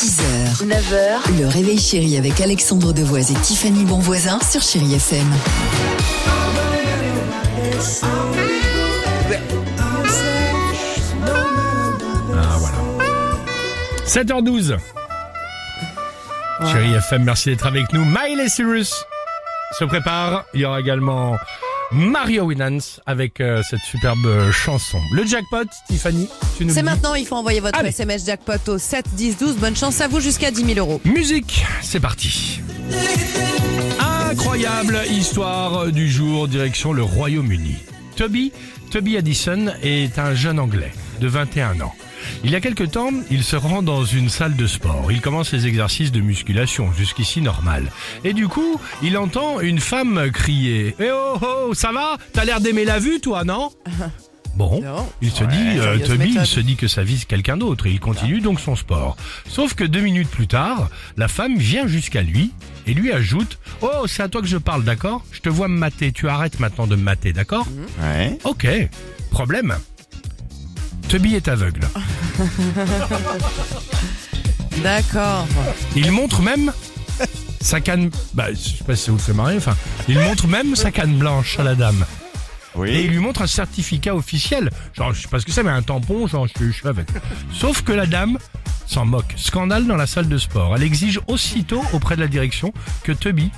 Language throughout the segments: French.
6h, 9h, le réveil chéri avec Alexandre Devoise et Tiffany Bonvoisin sur Chérie FM. Ah voilà. 7h12. Chérie FM, merci d'être avec nous. Miley Cyrus se prépare. Il y aura également Mario Winans avec euh, cette superbe euh, chanson. Le jackpot, Tiffany, tu nous C'est maintenant, il faut envoyer votre Allez. SMS jackpot au 7 10 12. Bonne chance à vous jusqu'à 10 000 euros. Musique, c'est parti. Incroyable histoire du jour, direction le Royaume-Uni. Toby, Toby Addison est un jeune Anglais de 21 ans. Il y a quelque temps, il se rend dans une salle de sport. Il commence ses exercices de musculation, jusqu'ici normal. Et du coup, il entend une femme crier « Eh oh oh, ça va? T'as l'air d'aimer la vue, toi, non ?» Bon, Non. il se dit, euh, il se dit que ça vise quelqu'un d'autre et il continue donc son sport. Sauf que deux minutes plus tard, la femme vient jusqu'à lui et lui ajoute Oh, c'est à toi que je parle, d'accord? Je te vois me mater, tu arrêtes maintenant de me mater, d'accord? Ouais. Ok, problème. Toby est aveugle. D'accord. Il montre même sa canne. Bah, je sais pas si ça vous fait marrer, enfin. Il montre même sa canne blanche à la dame. Et il Oui. lui montre un certificat officiel. Genre, je sais pas ce que c'est, mais un tampon, genre, je, je suis avec. Sauf que la dame s'en moque. Scandale dans la salle de sport. Elle exige aussitôt auprès de la direction que Toby,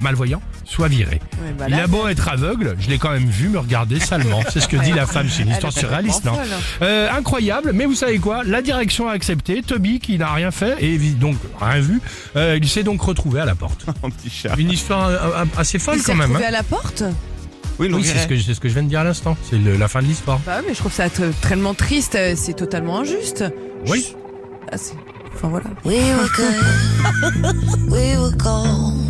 malvoyant, soit viré. Ouais, bah Il a beau être aveugle, je l'ai quand même vu me regarder salement. C'est ce que dit la femme. C'est une histoire surréaliste, non folle. Euh, Incroyable, mais vous savez quoi? La direction a accepté. Toby, qui n'a rien fait et donc rien vu, euh, il s'est donc retrouvé à la porte. Mon petit chat. Une histoire euh, assez folle Il s'est quand même. retrouvé hein. à la porte? Oui, Oui, c'est ce, que, c'est ce que je viens de dire à l'instant. C'est la fin de l'histoire. Bah mais je trouve ça tellement triste, c'est totalement injuste. Oui. Ah, c'est- Enfin voilà.